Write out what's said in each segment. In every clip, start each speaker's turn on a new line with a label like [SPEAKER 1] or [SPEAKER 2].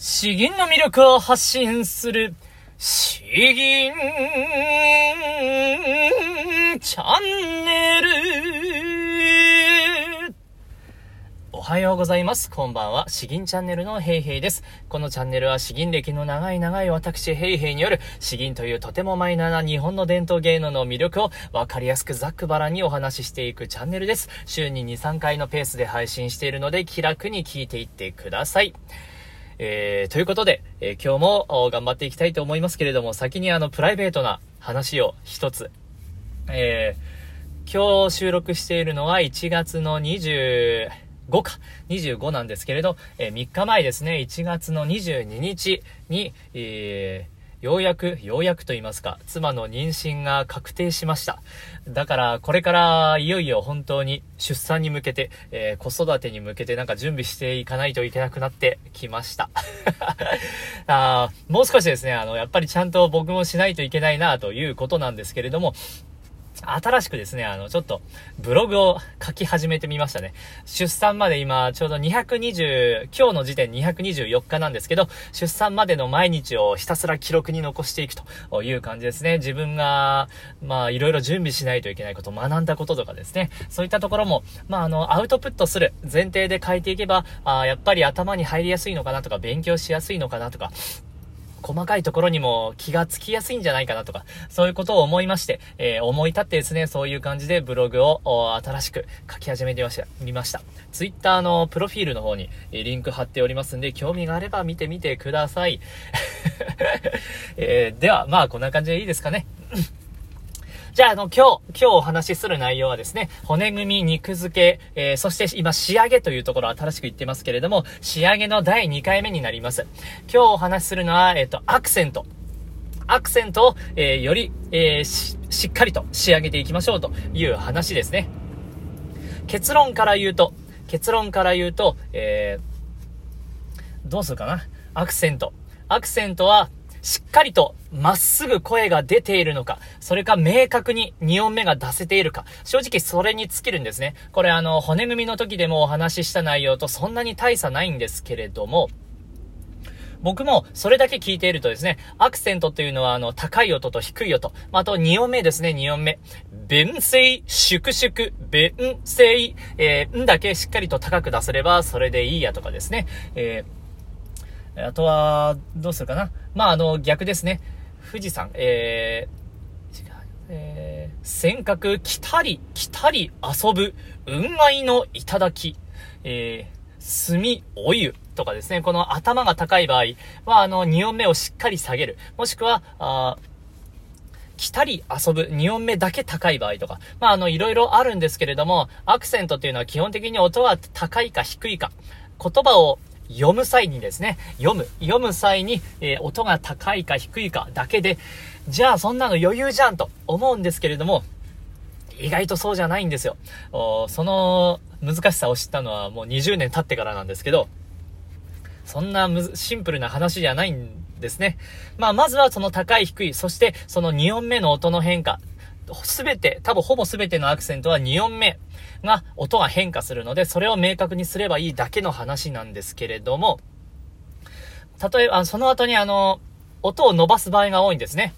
[SPEAKER 1] 詩吟の魅力を発信する、詩吟チャンネル。おはようございます。こんばんは。詩吟チャンネルのヘイヘイです。このチャンネルは詩吟歴の長い長い私ヘイヘイによる詩吟というとてもマイナーな日本の伝統芸能の魅力をわかりやすくざっくばらにお話ししていくチャンネルです。週に2、3回のペースで配信しているので気楽に聞いていってください。えー、ということで、えー今日も頑張っていきたいと思いますけれども、先にあの、プライベートな話を一つ。えー、今日収録しているのは1月の25か、25なんですけれど、えー3日前ですね、1月の22日に、えーようやく、ようやくと言いますか、妻の妊娠が確定しました。だから、これからいよいよ本当に出産に向けて、えー子育てに向けてなんか準備していかないといけなくなってきました。あもう少しですね、あの、やっぱりちゃんと僕もしないといけないなということなんですけれども、新しくですね、あの、ちょっと、ブログを書き始めてみましたね。出産まで今、ちょうど220、今日の時点224日なんですけど、出産までの毎日をひたすら記録に残していくという感じですね。自分が、まあ、いろいろ準備しないといけないこと、学んだこととかですね。そういったところも、まあ、あの、アウトプットする前提で書いていけば、あやっぱり頭に入りやすいのかなとか、勉強しやすいのかなとか、細かいところにも気がつきやすいんじゃないかなとか、そういうことを思いまして、えー思い立ってですね、そういう感じでブログを新しく書き始めてました。見ました。ツイッターのプロフィールの方にえリンク貼っておりますんで、興味があれば見てみてください。えーでは、まあこんな感じでいいですかね。じゃあ、あの、今日、今日お話しする内容はですね、骨組み、肉付け、えーそして今、仕上げというところ新しく言ってますけれども、仕上げの第2回目になります。今日お話しするのは、えっ、と、アクセント。アクセントを、えーより、えし、しっかりと仕上げていきましょうという話ですね。結論から言うと、結論から言うと、えどうするかな？アクセント。アクセントは、しっかりとまっすぐ声が出ているのか、それか明確に2音目が出せているか、正直それに尽きるんですね。これあの、骨組みの時でもお話しした内容とそんなに大差ないんですけれども、僕もそれだけ聞いているとですね、アクセントというのはあの、高い音と低い音。まあと2音目ですね、2音目。弁声、粛々、弁声、えー、んだけしっかりと高く出せればそれでいいやとかですね。えーあとは、どうするかな？まあ、あの、逆ですね。富士山、えー、えー、尖閣、来たり、来たり遊ぶ、雲海の頂き、えー、炭、お湯とかですね。この頭が高い場合は、あの、2音目をしっかり下げる。もしくは、あ来たり遊ぶ2音目だけ高い場合とか。まあ、あの、いろいろあるんですけれども、アクセントっていうのは基本的に音は高いか低いか。言葉を読む際にですね、読む、読む際に、えー音が高いか低いかだけで、じゃあそんなの余裕じゃんと思うんですけれども、意外とそうじゃないんですよ。その難しさを知ったのはもう20年経ってからなんですけど、そんなシンプルな話じゃないんですね。まあ、まずはその高い低い、そしてその2音目の音の変化。すべて、多分ほぼすべてのアクセントは2音目が、音が変化するので、それを明確にすればいいだけの話なんですけれども、例えば、その後にあの、音を伸ばす場合が多いんですね。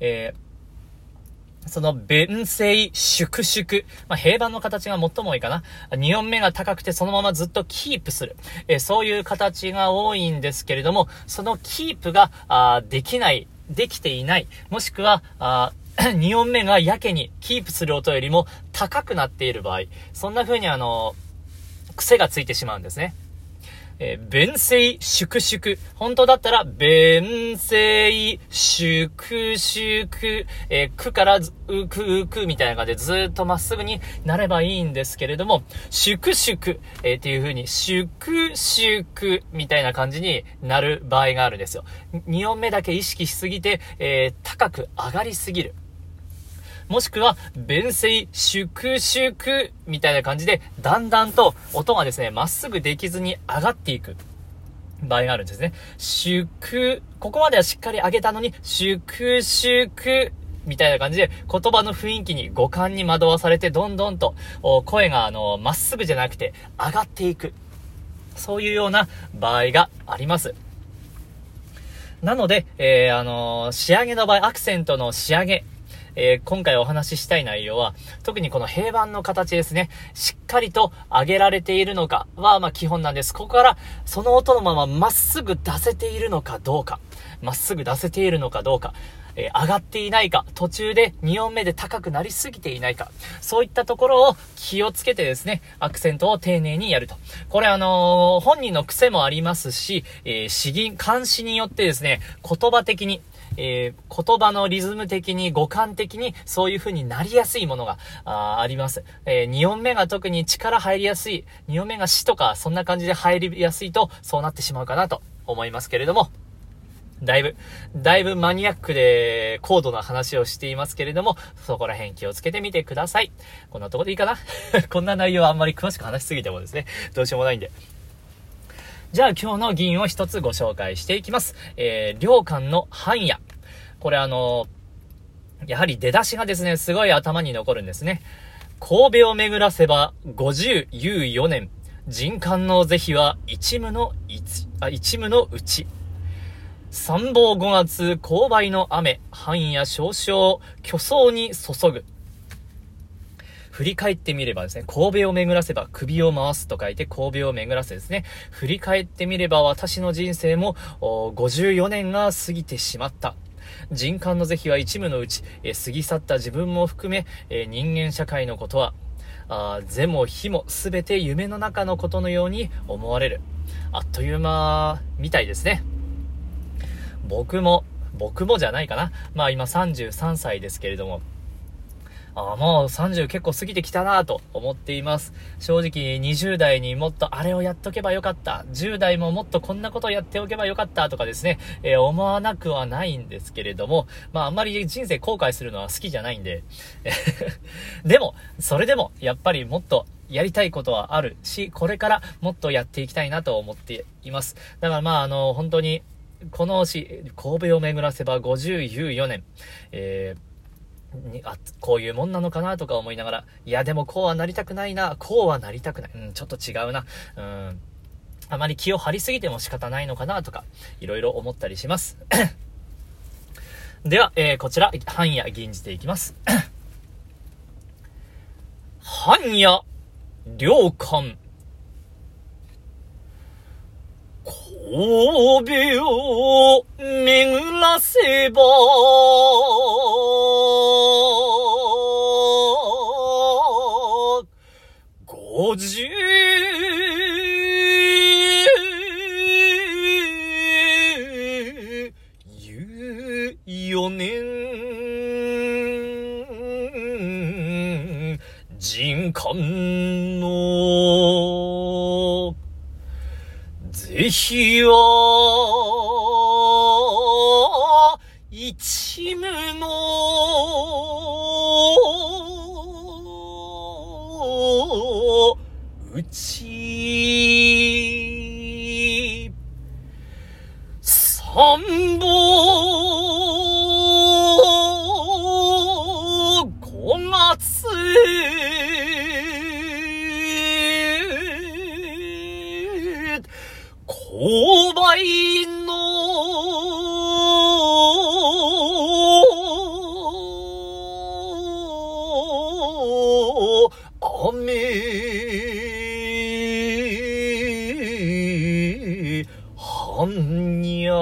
[SPEAKER 1] えーその、弁声、粛々。まあ、平板の形が最も多いかな。2音目が高くてそのままずっとキープする。えそういう形が多いんですけれども、そのキープが、あできない、できていない。もしくは、あ 2音目がやけにキープする音よりも高くなっている場合、そんな風にあの、癖がついてしまうんですね。えー弁声、粛々。本当だったら、弁声、粛々。えーくからず、うく、うくみたいな感じでずっとまっすぐになればいいんですけれども、粛々、えーっていう風に、粛々みたいな感じになる場合があるんですよ。2音目だけ意識しすぎて、えー高く上がりすぎる。もしくは、弁声、粛々みたいな感じで、だんだんと音がですね、まっすぐできずに上がっていく場合があるんですね。粛、ここまではしっかり上げたのに、粛々みたいな感じで、言葉の雰囲気に五感に惑わされて、どんどんと、声が、あの、まっすぐじゃなくて、上がっていく。そういうような場合があります。なので、えー、あのー、仕上げの場合、アクセントの仕上げ、えー、今回お話ししたい内容は、特にこの平板の形ですね、しっかりと上げられているのかは、まあ基本なんです。ここから、その音のまままっすぐ出せているのかどうか、まっすぐ出せているのかどうか、えー、上がっていないか、途中で2音目で高くなりすぎていないか、そういったところを気をつけてですね、アクセントを丁寧にやると。これあのー、本人の癖もありますし、えー、詩吟、監視によってですね、言葉的に、えー、言葉のリズム的に、五感的に、そういう風になりやすいものが、ああります。えー、2音目が特に力入りやすい、2音目が死とか、そんな感じで入りやすいと、そうなってしまうかなと思いますけれども、だいぶ、だいぶマニアックで高度な話をしていますけれども、そこら辺気をつけてみてください。こんなとこでいいかな？こんな内容はあんまり詳しく話しすぎてもですね、どうしようもないんで。じゃあ今日の議員を一つご紹介していきます。えー、領館の藩屋。これあのー、やはり出だしがですね、すごい頭に残るんですね。神戸を巡らせば、50、有4年。人間の是非は一無の一、あ、一無のうち。三宝五月、勾配の雨、半夜少々、虚相に注ぐ。振り返ってみればですね、神戸を巡らせば首を回すと書いて神戸を巡らせですね。振り返ってみれば私の人生も54年が過ぎてしまった。人間の是非は一無のうち、え過ぎ去った自分も含め、え人間社会のことは、あ是も非も全て夢の中のことのように思われる。あっという間みたいですね。僕も、僕もじゃないかな。まあ今33歳ですけれども、あもう30結構過ぎてきたなと思っています。正直20代にもっとあれをやっとけばよかった。10代ももっとこんなことやっておけばよかったとかですね、えー、思わなくはないんですけれども、まああんまり人生後悔するのは好きじゃないんで。でも、それでもやっぱりもっとやりたいことはあるし、これからもっとやっていきたいなと思っています。だからまああの、本当に、この詩、神戸を巡らせば54年、えーに、あ、こういうもんなのかなとか思いながら、いやでもこうはなりたくないな、こうはなりたくない。うん、ちょっと違うな。うん。あまり気を張りすぎても仕方ないのかなとか、いろいろ思ったりします。では、えー、こちら、半夜吟じていきます。半夜、良寛。神戸を巡らせば、五十一無のうち、雨半夜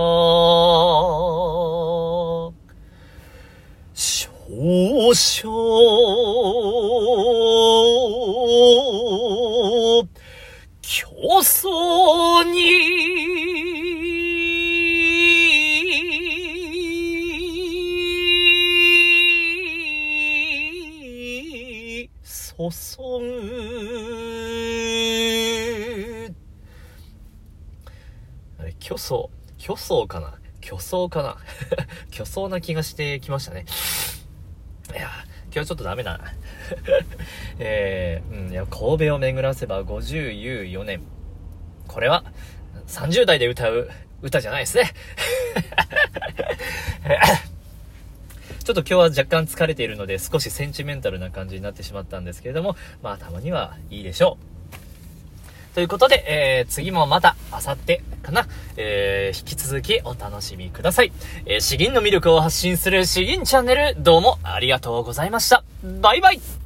[SPEAKER 1] 少々あれ、虚相、虚相かな？虚相かな？虚相な気がしてきましたね。いや、今日ちょっとダメだな。えー、うん、いや、神戸を巡らせば50、有4年。これは、30代で歌う歌じゃないですね。ちょっと今日は若干疲れているので少しセンチメンタルな感じになってしまったんですけれども、まあたまにはいいでしょうということで、えー、次もまた、あさってかな、えー、引き続きお楽しみください。えー、詩吟の魅力を発信する詩吟チャンネル、どうもありがとうございました。バイバイ